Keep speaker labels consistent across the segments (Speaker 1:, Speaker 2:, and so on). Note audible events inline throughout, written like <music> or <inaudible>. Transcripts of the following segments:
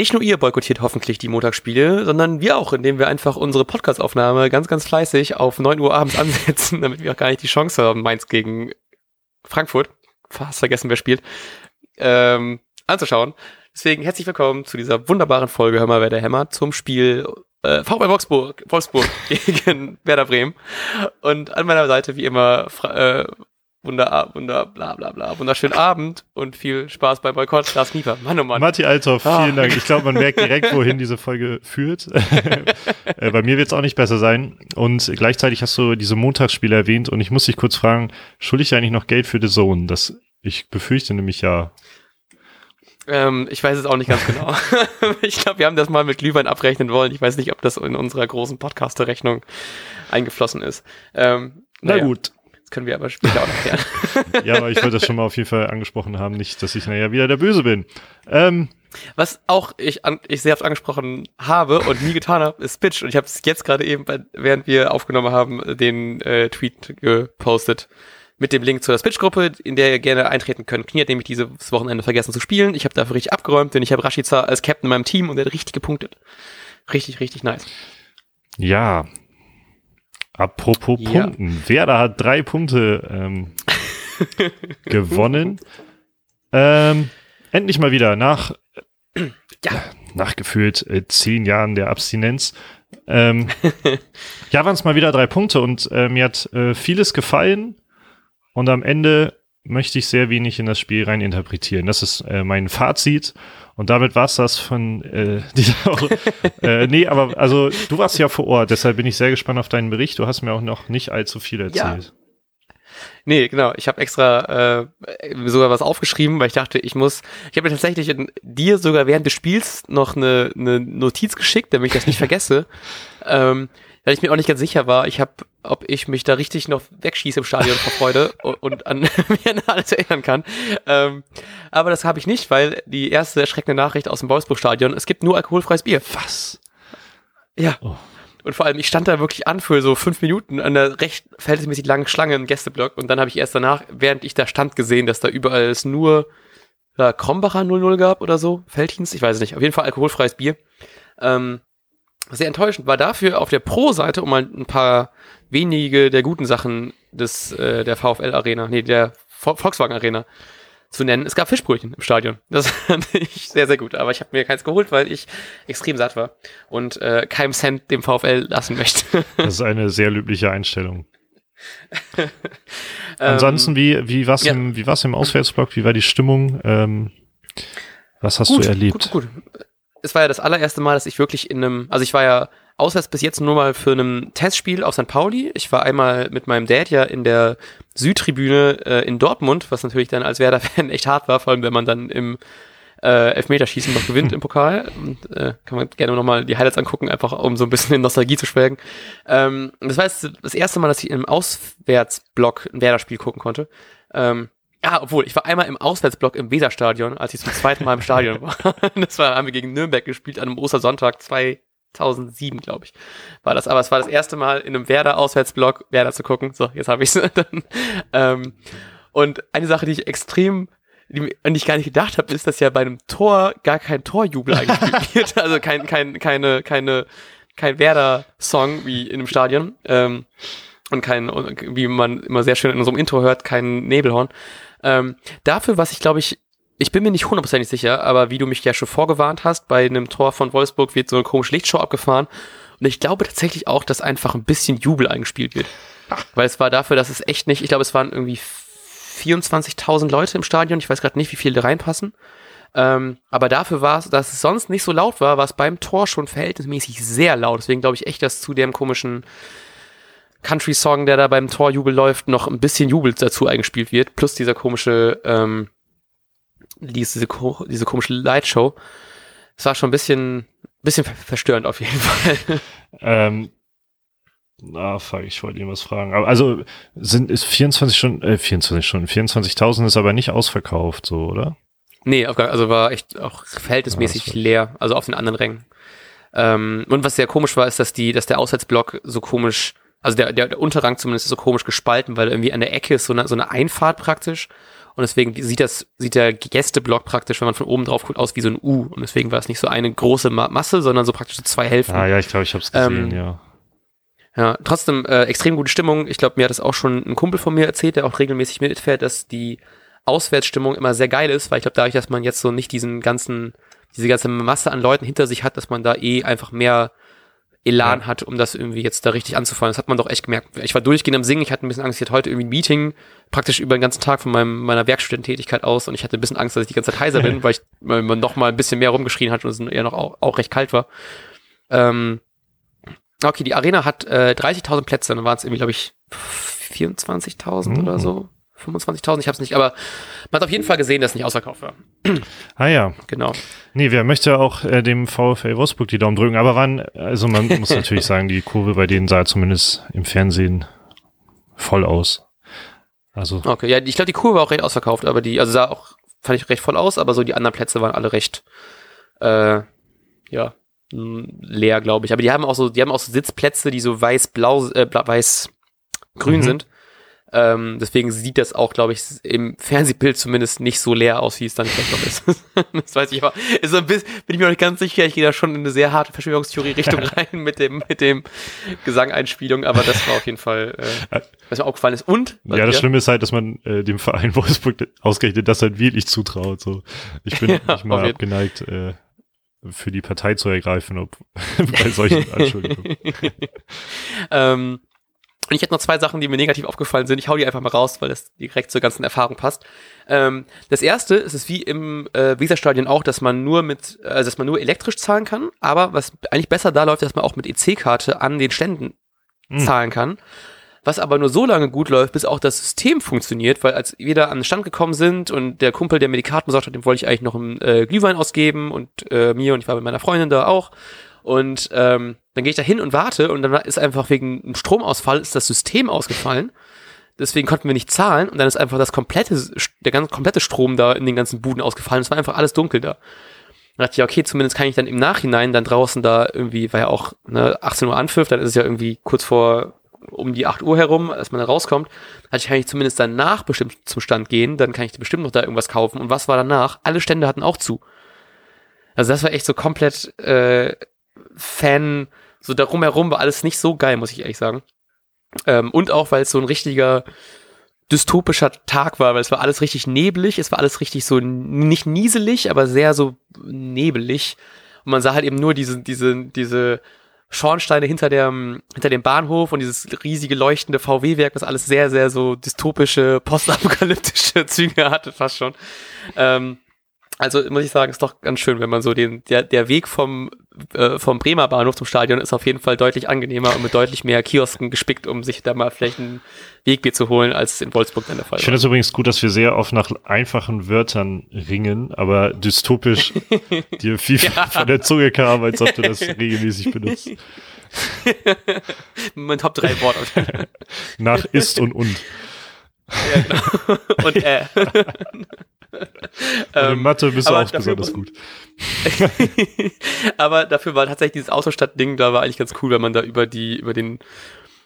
Speaker 1: nicht nur ihr boykottiert hoffentlich die Montagsspiele, sondern wir auch, indem wir einfach unsere Podcast-Aufnahme ganz, ganz fleißig auf 9 Uhr abends <laughs> ansetzen, damit wir auch gar nicht die Chance haben, Mainz gegen Frankfurt, fast vergessen, wer spielt, ähm, anzuschauen. Deswegen herzlich willkommen zu dieser wunderbaren Folge Hör mal, wer der hämmert zum Spiel äh, VfL Wolfsburg, Wolfsburg <laughs> gegen Werder Bremen. Und an meiner Seite wie immer Fra äh, Wunder, Wunder, bla bla bla, wunderschönen Abend und viel Spaß beim Boykott. Lars Kniefer, Mann oh Mann.
Speaker 2: Matti Althoff, ah. vielen. Dank. Ich glaube, man merkt direkt, wohin diese Folge führt. <laughs> äh, bei mir wird es auch nicht besser sein. Und gleichzeitig hast du diese Montagsspiele erwähnt und ich muss dich kurz fragen, schulde ich eigentlich noch Geld für The Zone? Das, ich befürchte nämlich ja.
Speaker 1: Ähm, ich weiß es auch nicht ganz genau. <laughs> ich glaube, wir haben das mal mit Glühwein abrechnen wollen. Ich weiß nicht, ob das in unserer großen Podcaster-Rechnung eingeflossen ist. Ähm,
Speaker 2: Na naja. gut.
Speaker 1: Das können wir aber später auch noch klären. <laughs>
Speaker 2: ja, aber ich wollte das schon mal auf jeden Fall angesprochen haben, nicht, dass ich naja wieder der Böse bin. Ähm,
Speaker 1: was auch ich, an, ich sehr oft angesprochen habe und nie getan habe, ist Pitch. Und ich habe es jetzt gerade eben, während wir aufgenommen haben, den äh, Tweet gepostet mit dem Link zur Pitch-Gruppe, in der ihr gerne eintreten könnt. Knie hat nämlich dieses Wochenende vergessen zu spielen. Ich habe dafür richtig abgeräumt, denn ich habe Rashica als Captain in meinem Team und der hat richtig gepunktet. Richtig, richtig nice.
Speaker 2: Ja, Apropos ja. Punkten. Werder hat drei Punkte ähm, <laughs> gewonnen. Ähm, endlich mal wieder nach, <clears throat> ja. nach gefühlt äh, zehn Jahren der Abstinenz. Ähm, <laughs> ja, waren es mal wieder drei Punkte und äh, mir hat äh, vieles gefallen und am Ende möchte ich sehr wenig in das Spiel rein interpretieren. Das ist äh, mein Fazit und damit war es das von äh, <laughs> dieser Woche. äh, nee, aber also du warst ja vor Ort, deshalb bin ich sehr gespannt auf deinen Bericht. Du hast mir auch noch nicht allzu viel erzählt.
Speaker 1: Ja. Nee, genau. Ich habe extra äh, sogar was aufgeschrieben, weil ich dachte, ich muss. Ich habe tatsächlich dir sogar während des Spiels noch eine, eine Notiz geschickt, damit ich das nicht <laughs> vergesse. ähm, weil ich mir auch nicht ganz sicher war, ich habe, ob ich mich da richtig noch wegschieße im Stadion vor Freude <laughs> und, und an <laughs> mir an alles erinnern kann. Ähm, aber das habe ich nicht, weil die erste erschreckende Nachricht aus dem Wolfsburg-Stadion, es gibt nur alkoholfreies Bier.
Speaker 2: Was?
Speaker 1: Ja. Oh. Und vor allem, ich stand da wirklich an für so fünf Minuten an der recht verhältnismäßig langen Schlange im Gästeblock und dann habe ich erst danach, während ich da stand, gesehen, dass da überall es nur ja, Krombacher 00 gab oder so, Feldhins, ich weiß es nicht, auf jeden Fall alkoholfreies Bier. Ähm, sehr enttäuschend war dafür auf der Pro-Seite, um mal ein paar wenige der guten Sachen des äh, der VfL Arena, nee, der Volkswagen Arena zu nennen. Es gab Fischbrötchen im Stadion. Das <laughs> fand ich sehr, sehr gut. Aber ich habe mir keins geholt, weil ich extrem satt war und äh, keinem Cent dem VfL lassen möchte. <laughs>
Speaker 2: das ist eine sehr löbliche Einstellung. <laughs> Ansonsten, wie, wie war's ja. im, wie war's im Auswärtsblock? Wie war die Stimmung? Ähm, was hast gut, du erlebt?
Speaker 1: Gut, gut es war ja das allererste Mal, dass ich wirklich in einem, also ich war ja auswärts bis jetzt nur mal für einem Testspiel auf St. Pauli. Ich war einmal mit meinem Dad ja in der Südtribüne äh, in Dortmund, was natürlich dann als Werder-Fan echt hart war, vor allem wenn man dann im äh, Elfmeterschießen noch gewinnt im Pokal. Und, äh, kann man gerne nochmal die Highlights angucken, einfach um so ein bisschen in Nostalgie zu schwelgen. Ähm, das war jetzt das erste Mal, dass ich im Auswärtsblock ein Werder-Spiel gucken konnte. Ähm, ja, obwohl, ich war einmal im Auswärtsblock im Weserstadion, als ich zum zweiten Mal im Stadion <laughs> war. das war, haben wir gegen Nürnberg gespielt an einem Ostersonntag 2007, glaube ich. War das, aber es war das erste Mal in einem Werder-Auswärtsblock Werder zu gucken. So, jetzt habe ich es <laughs> dann. Ähm, und eine Sache, die ich extrem die, an die ich gar nicht gedacht habe, ist, dass ja bei einem Tor gar kein Torjubel eingespielt <laughs> wird. Also kein, kein, keine, keine, kein Werder-Song wie in einem Stadion. Ähm, und kein, wie man immer sehr schön in unserem Intro hört, kein Nebelhorn. Ähm, dafür, was ich glaube ich, ich bin mir nicht hundertprozentig sicher, aber wie du mich ja schon vorgewarnt hast, bei einem Tor von Wolfsburg wird so eine komische Lichtshow abgefahren. Und ich glaube tatsächlich auch, dass einfach ein bisschen Jubel eingespielt wird. Weil es war dafür, dass es echt nicht, ich glaube, es waren irgendwie 24.000 Leute im Stadion. Ich weiß gerade nicht, wie viele da reinpassen. Ähm, aber dafür war es, dass es sonst nicht so laut war, war es beim Tor schon verhältnismäßig sehr laut. Deswegen glaube ich echt, dass zu dem komischen Country-Song, der da beim Torjubel läuft, noch ein bisschen Jubel dazu eingespielt wird, plus dieser komische, ähm, diese, diese komische Lightshow. Es war schon ein bisschen, bisschen verstörend auf jeden <laughs> Fall.
Speaker 2: Ähm, na, fuck, ich wollte ihn was fragen. Aber also sind ist 24 Stunden, äh, 24 Stunden, 24.000 ist aber nicht ausverkauft, so, oder?
Speaker 1: Nee, also war echt auch verhältnismäßig ja, leer, also auf den anderen Rängen. Ähm, und was sehr komisch war, ist, dass die, dass der Auswärtsblock so komisch also der, der, der Unterrang zumindest ist so komisch gespalten, weil irgendwie an der Ecke ist so eine, so eine Einfahrt praktisch. Und deswegen sieht das, sieht der Gästeblock praktisch, wenn man von oben drauf guckt, aus wie so ein U. Und deswegen war es nicht so eine große Ma Masse, sondern so praktisch so zwei Hälften.
Speaker 2: Ah ja, ich glaube, ich habe es gesehen, ähm, ja.
Speaker 1: Ja, trotzdem äh, extrem gute Stimmung. Ich glaube, mir hat das auch schon ein Kumpel von mir erzählt, der auch regelmäßig mitfährt, dass die Auswärtsstimmung immer sehr geil ist, weil ich glaube, dadurch, dass man jetzt so nicht diesen ganzen, diese ganze Masse an Leuten hinter sich hat, dass man da eh einfach mehr Elan ja. hat, um das irgendwie jetzt da richtig anzufallen. Das hat man doch echt gemerkt. Ich war durchgehend am Singen, ich hatte ein bisschen Angst, ich hatte heute irgendwie ein Meeting, praktisch über den ganzen Tag von meinem, meiner Werkstudententätigkeit aus und ich hatte ein bisschen Angst, dass ich die ganze Zeit heiser bin, <laughs> weil ich weil man noch mal ein bisschen mehr rumgeschrien hat und es eher noch auch, auch recht kalt war. Ähm, okay, die Arena hat äh, 30.000 Plätze, dann waren es irgendwie, glaube ich, 24.000 mhm. oder so. 25.000, ich habe es nicht, aber man hat auf jeden Fall gesehen, dass es nicht ausverkauft war.
Speaker 2: Ah ja.
Speaker 1: Genau.
Speaker 2: Nee, wer möchte auch äh, dem VfL Wolfsburg die Daumen drücken, aber wann, also man <laughs> muss natürlich sagen, die Kurve bei denen sah zumindest im Fernsehen voll aus. Also.
Speaker 1: Okay, ja, ich glaube, die Kurve war auch recht ausverkauft, aber die, also sah auch, fand ich recht voll aus, aber so die anderen Plätze waren alle recht, äh, ja, leer, glaube ich. Aber die haben auch so, die haben auch so Sitzplätze, die so weiß-blau, äh, weiß-grün mhm. sind. Ähm, deswegen sieht das auch, glaube ich, im Fernsehbild zumindest nicht so leer aus, wie es dann vielleicht noch ist. <laughs> das weiß ich aber. Ist ein bisschen, bin ich mir noch nicht ganz sicher. Ich gehe da schon in eine sehr harte Verschwörungstheorie-Richtung <laughs> rein mit dem, mit dem Gesangeinspielung, aber das war auf jeden Fall, äh, was mir aufgefallen ist. Und?
Speaker 2: Ja, das Schlimme ist halt, dass man äh, dem Verein <laughs> Wolfsburg ausgerechnet das halt wirklich zutraut. So. Ich bin ja, nicht mal abgeneigt, äh, für die Partei zu ergreifen, ob bei solchen Anschuldigungen.
Speaker 1: ähm, und ich hätte noch zwei Sachen, die mir negativ aufgefallen sind. Ich hau die einfach mal raus, weil das direkt zur ganzen Erfahrung passt. Ähm, das erste ist es wie im äh, Weserstadion auch, dass man nur mit, also dass man nur elektrisch zahlen kann, aber was eigentlich besser da läuft, dass man auch mit EC-Karte an den Ständen hm. zahlen kann. Was aber nur so lange gut läuft, bis auch das System funktioniert, weil als wir da an den Stand gekommen sind und der Kumpel, der mir die Karten besorgt hat, dem wollte ich eigentlich noch einen äh, Glühwein ausgeben und äh, mir und ich war mit meiner Freundin da auch. Und ähm, dann gehe ich da hin und warte und dann ist einfach wegen einem Stromausfall ist das System ausgefallen. Deswegen konnten wir nicht zahlen und dann ist einfach das komplette, der ganze komplette Strom da in den ganzen Buden ausgefallen. Es war einfach alles dunkel da. Dann dachte ich, okay, zumindest kann ich dann im Nachhinein dann draußen da irgendwie, war ja auch ne, 18 Uhr Anpfiff, dann ist es ja irgendwie kurz vor um die 8 Uhr herum, als man da rauskommt, hatte ich, kann ich zumindest danach bestimmt zum Stand gehen, dann kann ich bestimmt noch da irgendwas kaufen. Und was war danach? Alle Stände hatten auch zu. Also das war echt so komplett äh, Fan, so darum herum war alles nicht so geil, muss ich ehrlich sagen. Ähm, und auch, weil es so ein richtiger dystopischer Tag war, weil es war alles richtig neblig, es war alles richtig so nicht nieselig, aber sehr so nebelig. Und man sah halt eben nur diese, diese, diese Schornsteine hinter dem, hinter dem Bahnhof und dieses riesige leuchtende VW-Werk, was alles sehr, sehr so dystopische, postapokalyptische <laughs> Züge hatte, fast schon. Ähm, also muss ich sagen, ist doch ganz schön, wenn man so den, der, der Weg vom, äh, vom Bremer Bahnhof zum Stadion ist auf jeden Fall deutlich angenehmer und mit deutlich mehr Kiosken gespickt, um sich da mal vielleicht ein Wegbier zu holen, als in Wolfsburg dann der Fall
Speaker 2: Ich finde es übrigens gut, dass wir sehr oft nach einfachen Wörtern ringen, aber dystopisch <laughs> dir viel ja. von der Zunge kam, als ob du das regelmäßig benutzt. <laughs>
Speaker 1: mein Top 3 Wort.
Speaker 2: nach ist und und. Ja, genau. Und äh. <laughs> Ähm, Mathe bist du auch besonders gut. <laughs>
Speaker 1: aber dafür war tatsächlich dieses Autostadt-Ding, da war eigentlich ganz cool, wenn man da über die, über den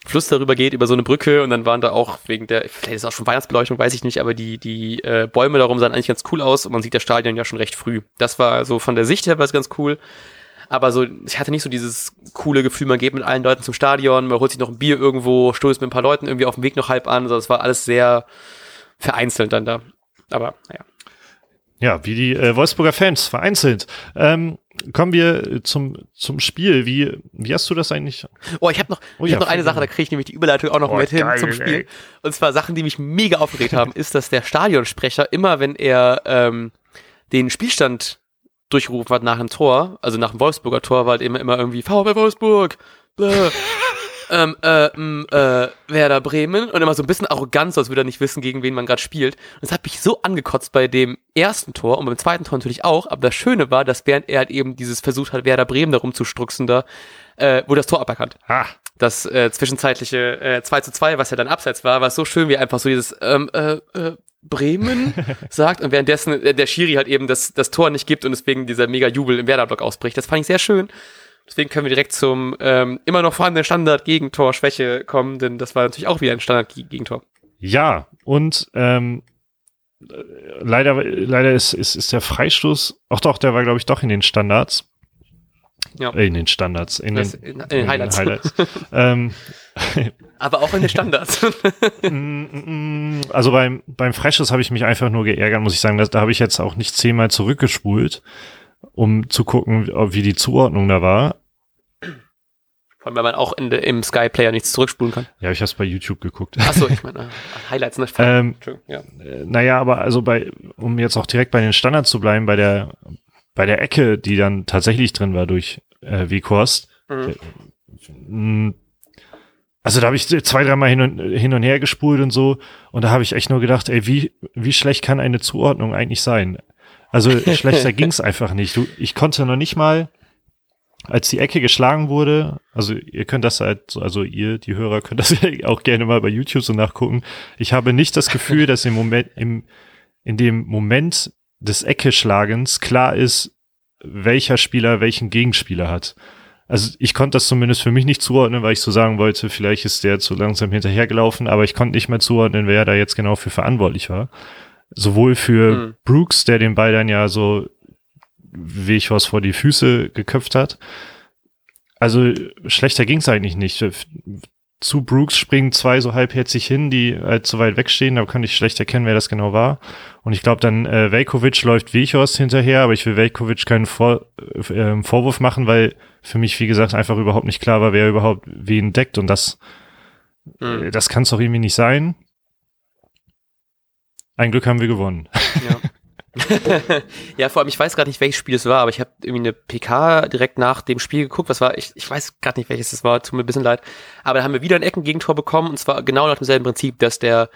Speaker 1: Fluss darüber geht, über so eine Brücke und dann waren da auch wegen der, vielleicht ist auch schon Weihnachtsbeleuchtung, weiß ich nicht, aber die, die äh, Bäume darum sahen eigentlich ganz cool aus und man sieht das Stadion ja schon recht früh. Das war so von der Sicht her war es ganz cool. Aber so, ich hatte nicht so dieses coole Gefühl, man geht mit allen Leuten zum Stadion, man holt sich noch ein Bier irgendwo, stoßt mit ein paar Leuten irgendwie auf dem Weg noch halb an. Also das war alles sehr vereinzelt dann da. Aber naja.
Speaker 2: Ja, wie die äh, Wolfsburger Fans vereinzelt. Ähm, kommen wir zum, zum Spiel. Wie, wie hast du das eigentlich?
Speaker 1: Oh, ich habe noch, oh, ich ja, hab noch eine Sache, da kriege ich nämlich die Überleitung auch noch oh, mit geil, hin zum Spiel. Ey. Und zwar Sachen, die mich mega aufgeregt haben, <laughs> ist, dass der Stadionsprecher immer, wenn er ähm, den Spielstand durchgerufen hat nach einem Tor, also nach dem Wolfsburger Tor, war halt immer, immer irgendwie VfB Wolfsburg. Bäh ähm, äh, äh, Werder Bremen und immer so ein bisschen arrogant, als würde er nicht wissen, gegen wen man gerade spielt. Und das hat mich so angekotzt bei dem ersten Tor und beim zweiten Tor natürlich auch. Aber das Schöne war, dass während er halt eben dieses versucht hat, Werder Bremen da rumzustruxen, da äh, wurde das Tor aberkannt. Ah. Das äh, zwischenzeitliche äh, 2 zu 2, was ja dann abseits war, war so schön, wie einfach so dieses ähm, äh, äh, Bremen <laughs> sagt und währenddessen äh, der Schiri halt eben das, das Tor nicht gibt und deswegen dieser mega Jubel im Werder-Block ausbricht. Das fand ich sehr schön. Deswegen können wir direkt zum ähm, immer noch vorhandenen Standard-Gegentor-Schwäche kommen, denn das war natürlich auch wieder ein Standard-Gegentor.
Speaker 2: Ja, und ähm, leider, leider ist, ist, ist der Freistoß, auch doch, der war, glaube ich, doch in den Standards. Ja. Äh, in den Standards, in, den, in, in den Highlights. In den Highlights. <laughs> ähm,
Speaker 1: Aber auch in den Standards. <laughs>
Speaker 2: Mm, mm, also beim, beim Freischuss habe ich mich einfach nur geärgert, muss ich sagen. Da, da habe ich jetzt auch nicht zehnmal zurückgespult, um zu gucken, wie die Zuordnung da war.
Speaker 1: Vor allem, weil man auch in de, im Sky Player nichts zurückspulen kann.
Speaker 2: Ja, ich habe es bei YouTube geguckt.
Speaker 1: Achso, ich <laughs> meine, äh, Highlights, ne?
Speaker 2: ähm, ja. Äh, naja, aber also bei, um jetzt auch direkt bei den Standards zu bleiben, bei der, bei der Ecke, die dann tatsächlich drin war durch äh, Weghorst, mhm. Äh, also da habe ich zwei, dreimal hin und, hin und her gespult und so. Und da habe ich echt nur gedacht, ey, wie, wie schlecht kann eine Zuordnung eigentlich sein? Also schlechter ging's einfach nicht. Du, ich konnte noch nicht mal, als die Ecke geschlagen wurde, also ihr könnt das halt, also ihr, die Hörer, könnt das <laughs> auch gerne mal bei YouTube so nachgucken. Ich habe nicht das Gefühl, dass im Moment, im, in dem Moment des Ecke-Schlagens klar ist, welcher Spieler welchen Gegenspieler hat also ich konnte das zumindest für mich nicht zuordnen, weil ich so sagen wollte, vielleicht ist der zu langsam hinterhergelaufen, aber ich konnte nicht mehr zuordnen, wer da jetzt genau für verantwortlich war. Sowohl für mhm. Brooks, der den Ball dann ja so wie ich was vor die Füße geköpft hat. Also schlechter ging es eigentlich nicht zu Brooks springen zwei so halbherzig hin, die halt zu weit wegstehen. Da kann ich schlecht erkennen, wer das genau war. Und ich glaube, dann äh, Velkovic läuft Wiechhorst hinterher, aber ich will Velkovic keinen Vor äh, Vorwurf machen, weil für mich, wie gesagt, einfach überhaupt nicht klar war, wer überhaupt wen deckt. Und das, mhm. äh, das kann es doch irgendwie nicht sein. Ein Glück haben wir gewonnen.
Speaker 1: Ja. <laughs> ja, vor allem, ich weiß gerade nicht, welches Spiel es war, aber ich habe irgendwie eine PK direkt nach dem Spiel geguckt. Was war, ich, ich weiß gerade nicht, welches es war, tut mir ein bisschen leid. Aber da haben wir wieder ein Eckengegentor bekommen und zwar genau nach demselben Prinzip, dass der,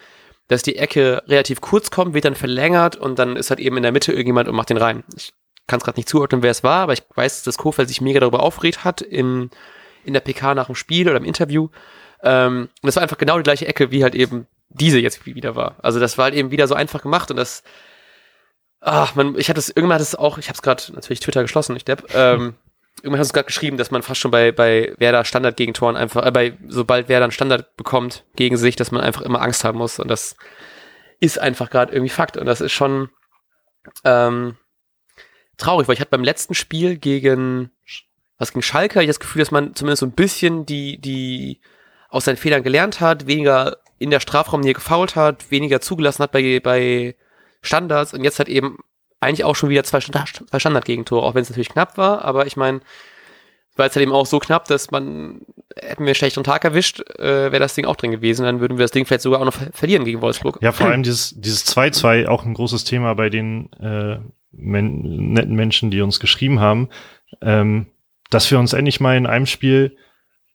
Speaker 1: dass die Ecke relativ kurz kommt, wird dann verlängert und dann ist halt eben in der Mitte irgendjemand und macht den rein. Ich kann es gerade nicht zuordnen, wer es war, aber ich weiß, dass Kofeld sich mega darüber aufgeregt hat in, in der PK nach dem Spiel oder im Interview. Ähm, und das war einfach genau die gleiche Ecke, wie halt eben diese jetzt wieder war. Also das war halt eben wieder so einfach gemacht und das ach, man, ich hatte es, irgendwann hat es auch, ich habe es gerade natürlich Twitter geschlossen, ich depp, ähm, <laughs> irgendwann hat es gerade geschrieben, dass man fast schon bei, bei Werder Standard gegen Toren einfach, äh, bei, sobald Werder einen Standard bekommt gegen sich, dass man einfach immer Angst haben muss und das ist einfach gerade irgendwie Fakt und das ist schon, ähm, traurig, weil ich hatte beim letzten Spiel gegen, was gegen Schalke, ich das Gefühl, dass man zumindest so ein bisschen die, die aus seinen Fehlern gelernt hat, weniger in der Strafraumnähe gefault hat, weniger zugelassen hat bei, bei Standards und jetzt hat eben eigentlich auch schon wieder zwei, zwei Standardgegentore, auch wenn es natürlich knapp war, aber ich meine, weil es halt eben auch so knapp, dass man, hätten wir einen schlechteren Tag erwischt, äh, wäre das Ding auch drin gewesen, dann würden wir das Ding vielleicht sogar auch noch verlieren gegen Wolfsburg.
Speaker 2: Ja, vor allem dieses, dieses 2-2, auch ein großes Thema bei den äh, men netten Menschen, die uns geschrieben haben, ähm, dass wir uns endlich mal in einem Spiel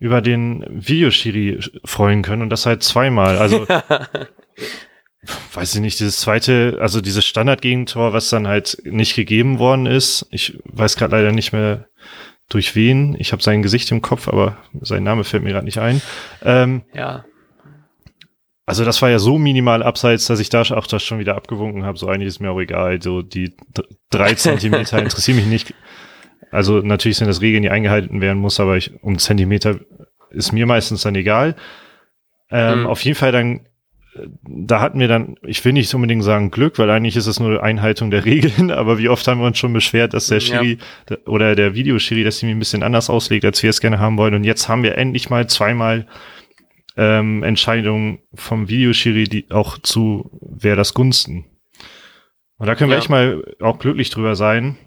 Speaker 2: über den Videoschiri freuen können und das halt zweimal. Also <laughs> weiß ich nicht, dieses zweite, also dieses Standardgegentor, was dann halt nicht gegeben worden ist. Ich weiß gerade leider nicht mehr durch wen. Ich habe sein Gesicht im Kopf, aber sein Name fällt mir gerade nicht ein. Ähm,
Speaker 1: ja.
Speaker 2: Also das war ja so minimal abseits, dass ich da auch das schon wieder abgewunken habe. So eigentlich ist mir auch egal. So die drei <laughs> Zentimeter interessieren mich nicht. Also natürlich sind das Regeln, die eingehalten werden muss, aber ich, um Zentimeter ist mir meistens dann egal. Ähm, mhm. Auf jeden Fall dann da hatten wir dann, ich will nicht unbedingt sagen Glück, weil eigentlich ist es nur Einhaltung der Regeln, <laughs> aber wie oft haben wir uns schon beschwert, dass der Schiri ja. oder der Videoschiri das irgendwie ein bisschen anders auslegt, als wir es gerne haben wollen. Und jetzt haben wir endlich mal zweimal ähm, Entscheidungen vom Videoschiri, die auch zu wer das Gunsten. Und da können wir echt mal auch glücklich drüber sein.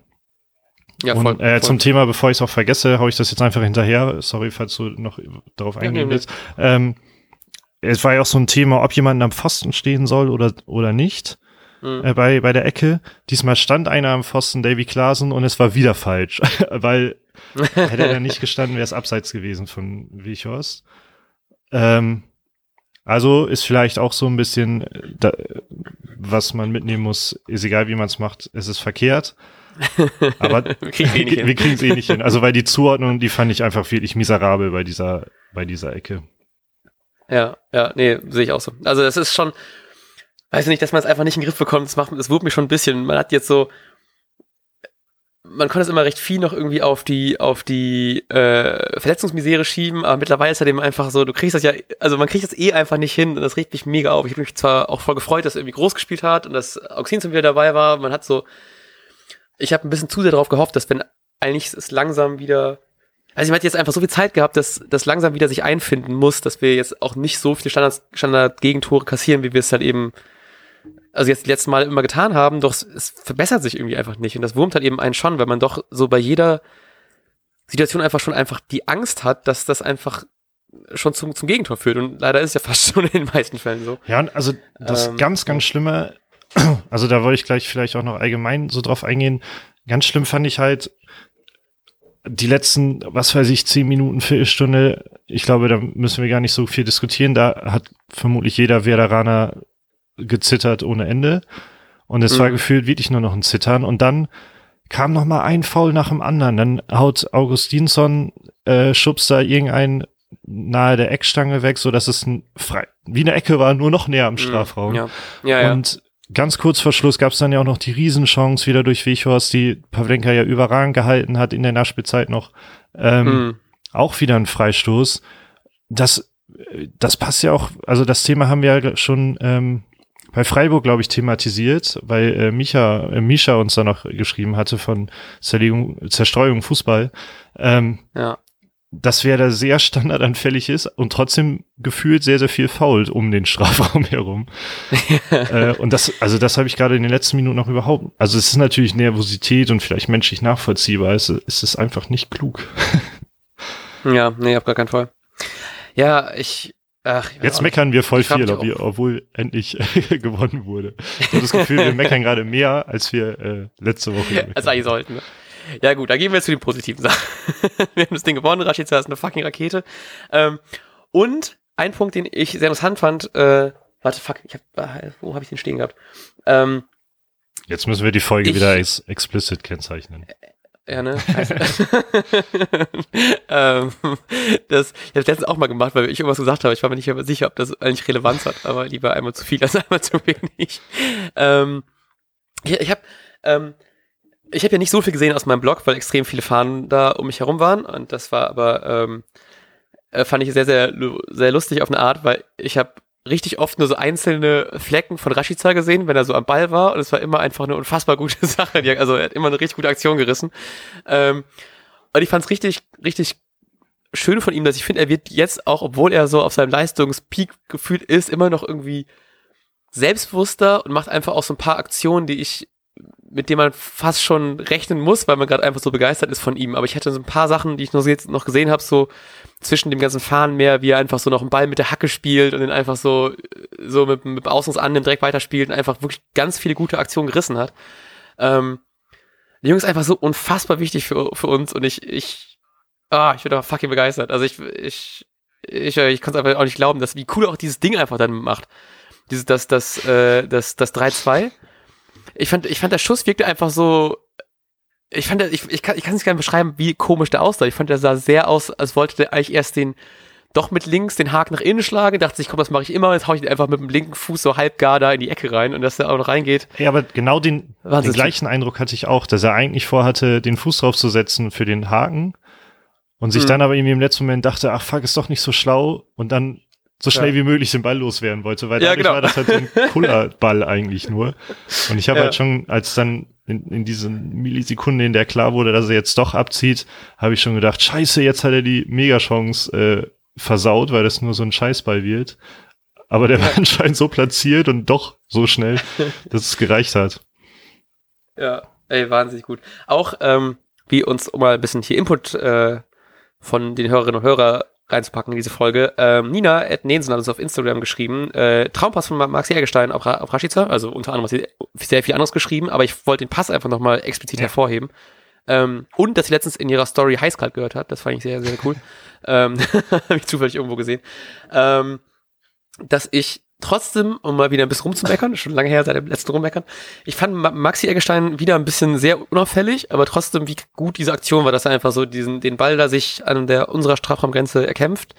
Speaker 2: Ja, voll, Und äh, voll. zum Thema, bevor ich es auch vergesse, hau ich das jetzt einfach hinterher. Sorry, falls du noch darauf eingehen willst. Ähm, es war ja auch so ein Thema, ob jemand am Pfosten stehen soll oder, oder nicht. Mhm. Äh, bei, bei der Ecke. Diesmal stand einer am Pfosten, Davy Klaasen, und es war wieder falsch. <laughs> Weil hätte er nicht gestanden, wäre es abseits gewesen von Wichhorst. Ähm, also ist vielleicht auch so ein bisschen, da, was man mitnehmen muss, ist egal wie man es macht, es ist verkehrt. <laughs> Aber wir kriegen es eh nicht hin. Also weil die Zuordnung, die fand ich einfach wirklich miserabel bei dieser, bei dieser Ecke.
Speaker 1: Ja, ja, nee, sehe ich auch so. Also das ist schon, weiß ich nicht, dass man es einfach nicht in den Griff bekommt, das macht, das wurmt mich schon ein bisschen. Man hat jetzt so, man konnte es immer recht viel noch irgendwie auf die, auf die äh, Verletzungsmisere schieben, aber mittlerweile ist er dem einfach so, du kriegst das ja, also man kriegt das eh einfach nicht hin und das regt mich mega auf. Ich habe mich zwar auch voll gefreut, dass er irgendwie groß gespielt hat und dass Auxinson wieder dabei war. Man hat so, ich habe ein bisschen zu sehr darauf gehofft, dass wenn eigentlich es langsam wieder also ich meine, jetzt einfach so viel Zeit gehabt, dass das langsam wieder sich einfinden muss, dass wir jetzt auch nicht so viele Standard, Standard-Gegentore kassieren, wie wir es halt eben, also jetzt die letzten Mal immer getan haben, doch es verbessert sich irgendwie einfach nicht. Und das wurmt halt eben einen schon, weil man doch so bei jeder Situation einfach schon einfach die Angst hat, dass das einfach schon zum, zum Gegentor führt. Und leider ist es ja fast <laughs> schon in den meisten Fällen so.
Speaker 2: Ja, also das ähm, ganz, ganz Schlimme, <clears throat> also da wollte ich gleich vielleicht auch noch allgemein so drauf eingehen. Ganz schlimm fand ich halt, die letzten, was weiß ich, zehn Minuten, Viertelstunde, ich glaube, da müssen wir gar nicht so viel diskutieren. Da hat vermutlich jeder Veteraner gezittert ohne Ende. Und es mhm. war gefühlt wirklich nur noch ein Zittern. Und dann kam noch mal ein Foul nach dem anderen. Dann haut Augustinsson, äh, schubst da irgendein nahe der Eckstange weg, so dass es ein frei, wie eine Ecke war, nur noch näher am mhm. Strafraum. Ja. Ja, ja. Und ganz kurz vor Schluss gab es dann ja auch noch die Riesenchance wieder durch Wichhorst, die Pavlenka ja überragend gehalten hat in der Nachspielzeit noch. Ähm, mhm. Auch wieder ein Freistoß. Das, das passt ja auch, also das Thema haben wir ja schon ähm, bei Freiburg, glaube ich, thematisiert, weil äh, Micha, äh, Misha uns da noch geschrieben hatte von Zerlegung, Zerstreuung Fußball. Ähm, ja dass wer da sehr standardanfällig ist und trotzdem gefühlt sehr, sehr viel fault um den Strafraum <laughs> herum. äh, und das, also das habe ich gerade in den letzten Minuten noch überhaupt, also es ist natürlich Nervosität und vielleicht menschlich nachvollziehbar, es, es ist einfach nicht klug. <laughs>
Speaker 1: ja, nee, auf gar keinen Fall. Ja, ich, Ach,
Speaker 2: ja, Jetzt meckern wir voll viel, ob wir, obwohl endlich <laughs> gewonnen wurde. Ich habe das Gefühl, wir meckern gerade mehr, als wir äh, letzte Woche.
Speaker 1: Als eigentlich sollten. Ja gut, da gehen wir jetzt zu den positiven Sachen. <laughs> wir haben das Ding gewonnen, Rashica ist eine fucking Rakete. Ähm, und ein Punkt, den ich sehr interessant fand, äh, warte, fuck, ich hab, äh, wo habe ich den stehen gehabt? Ähm,
Speaker 2: jetzt müssen wir die Folge ich, wieder ex explicit kennzeichnen.
Speaker 1: Ja, ne? <laughs> ähm, das, ich habe letztens auch mal gemacht, weil ich irgendwas gesagt habe. Ich war mir nicht sicher, ob das eigentlich Relevanz hat, aber lieber einmal zu viel als <laughs> einmal zu wenig. Ähm, ich ich habe ähm, ich habe ja nicht so viel gesehen aus meinem Blog, weil extrem viele Fahnen da um mich herum waren. Und das war aber, ähm, äh, fand ich sehr, sehr, sehr lustig auf eine Art, weil ich habe richtig oft nur so einzelne Flecken von Rashica gesehen, wenn er so am Ball war. Und es war immer einfach eine unfassbar gute <laughs> Sache. Also er hat immer eine richtig gute Aktion gerissen. Ähm, und ich fand es richtig, richtig schön von ihm, dass ich finde, er wird jetzt auch, obwohl er so auf seinem Leistungspeak gefühlt ist, immer noch irgendwie selbstbewusster und macht einfach auch so ein paar Aktionen, die ich mit dem man fast schon rechnen muss, weil man gerade einfach so begeistert ist von ihm. Aber ich hätte so ein paar Sachen, die ich noch, jetzt noch gesehen habe, so zwischen dem ganzen Fahren mehr, wie er einfach so noch einen Ball mit der Hacke spielt und den einfach so, so mit, mit Außens an dem Dreck weiterspielt und einfach wirklich ganz viele gute Aktionen gerissen hat. Ähm, der Junge ist einfach so unfassbar wichtig für, für uns und ich, ich, ah, ich bin da fucking begeistert. Also ich, ich, ich, ich konnte es einfach auch nicht glauben, dass wie cool auch dieses Ding einfach dann macht. Dieses, das, das, äh, das, das 3-2 ich fand, ich fand, der Schuss wirkte einfach so, ich fand, ich, ich kann, ich kann es gar nicht beschreiben, wie komisch der aussah. Ich fand, der sah sehr aus, als wollte der eigentlich erst den, doch mit links den Haken nach innen schlagen, dachte sich, komm, das mache ich immer, jetzt hau ich den einfach mit dem linken Fuß so halb gar da in die Ecke rein und dass der auch noch reingeht.
Speaker 2: Ja, aber genau den, den gleichen Eindruck hatte ich auch, dass er eigentlich vorhatte, den Fuß draufzusetzen für den Haken und sich hm. dann aber irgendwie im letzten Moment dachte, ach fuck, ist doch nicht so schlau und dann so schnell ja. wie möglich den Ball loswerden wollte, weil ja, dadurch genau. war das halt so ein <laughs> Kullerball eigentlich nur. Und ich habe ja. halt schon, als dann in, in diesen Millisekunde, in der klar wurde, dass er jetzt doch abzieht, habe ich schon gedacht, scheiße, jetzt hat er die Megachance äh, versaut, weil das nur so ein Scheißball wird. Aber der war <laughs> anscheinend so platziert und doch so schnell, <laughs> dass es gereicht hat.
Speaker 1: Ja, ey, wahnsinnig gut. Auch ähm, wie uns, um mal ein bisschen hier Input äh, von den Hörerinnen und Hörern reinzupacken in diese Folge. Ähm, Nina Ed Nensen hat uns auf Instagram geschrieben, äh, Traumpass von Max Jägerstein auf, auf Rashica, also unter anderem hat sie sehr viel anderes geschrieben, aber ich wollte den Pass einfach nochmal explizit ja. hervorheben. Ähm, und dass sie letztens in ihrer Story Heißkalt gehört hat, das fand ich sehr, sehr cool. <laughs> ähm, <laughs> Habe ich zufällig irgendwo gesehen. Ähm, dass ich trotzdem, um mal wieder ein bisschen rumzumeckern, <laughs> schon lange her seit dem letzten Rummeckern, ich fand Maxi Eggestein wieder ein bisschen sehr unauffällig, aber trotzdem, wie gut diese Aktion war, dass er einfach so diesen, den Ball da sich an der unserer Strafraumgrenze erkämpft,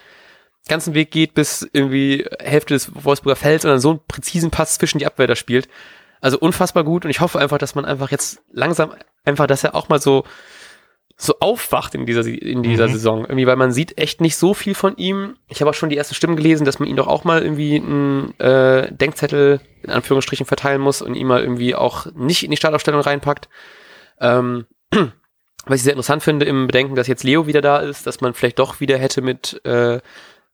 Speaker 1: ganzen Weg geht bis irgendwie Hälfte des Wolfsburger Felds und dann so einen präzisen Pass zwischen die Abwehr da spielt. Also unfassbar gut und ich hoffe einfach, dass man einfach jetzt langsam einfach, dass er auch mal so, so aufwacht in dieser, in dieser mhm. Saison. Irgendwie, weil man sieht echt nicht so viel von ihm. Ich habe auch schon die ersten Stimmen gelesen, dass man ihn doch auch mal irgendwie einen äh, Denkzettel in Anführungsstrichen verteilen muss und ihn mal irgendwie auch nicht in die Startaufstellung reinpackt. Ähm, <clears throat> was ich sehr interessant finde im Bedenken, dass jetzt Leo wieder da ist, dass man vielleicht doch wieder hätte mit, äh,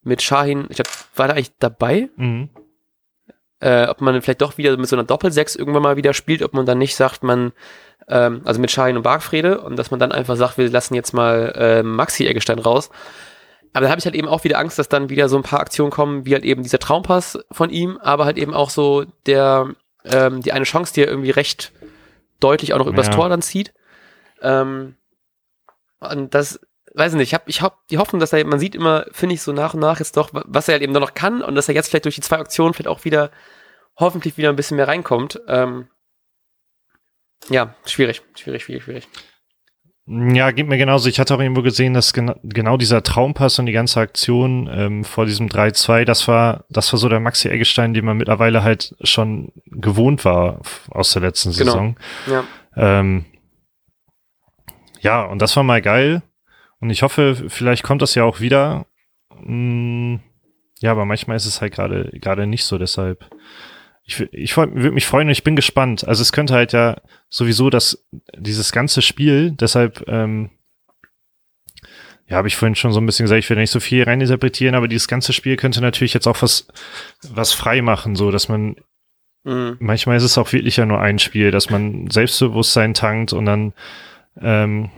Speaker 1: mit Shahin, ich glaube, war da eigentlich dabei? Mhm. Äh, ob man vielleicht doch wieder mit so einer Doppelsechs irgendwann mal wieder spielt, ob man dann nicht sagt, man, ähm, also mit Shahin und Bargfrede und dass man dann einfach sagt, wir lassen jetzt mal äh, Maxi Eggestein raus. Aber da habe ich halt eben auch wieder Angst, dass dann wieder so ein paar Aktionen kommen, wie halt eben dieser Traumpass von ihm, aber halt eben auch so der, ähm, die eine Chance, die er irgendwie recht deutlich auch noch übers Tor dann zieht. Ähm, und das, weiß ich nicht, ich habe ich hab die Hoffnung, dass er, man sieht immer, finde ich, so nach und nach jetzt doch, was er halt eben noch kann und dass er jetzt vielleicht durch die zwei Aktionen vielleicht auch wieder, hoffentlich wieder ein bisschen mehr reinkommt. Ähm, ja, schwierig, schwierig, schwierig, schwierig.
Speaker 2: Ja, geht mir genauso. Ich hatte auch irgendwo gesehen, dass genau, genau dieser Traumpass und die ganze Aktion ähm, vor diesem 3-2, das war, das war so der Maxi Eggestein, den man mittlerweile halt schon gewohnt war aus der letzten genau. Saison. Ja. Ähm, ja, und das war mal geil. Und ich hoffe, vielleicht kommt das ja auch wieder. Mm, ja, aber manchmal ist es halt gerade gerade nicht so, deshalb. Ich, ich würde mich freuen und ich bin gespannt. Also es könnte halt ja sowieso das, dieses ganze Spiel, deshalb, ähm, ja, habe ich vorhin schon so ein bisschen gesagt, ich will nicht so viel reininterpretieren, aber dieses ganze Spiel könnte natürlich jetzt auch was, was frei machen, so dass man mhm. manchmal ist es auch wirklich ja nur ein Spiel, dass man Selbstbewusstsein tankt und dann ähm,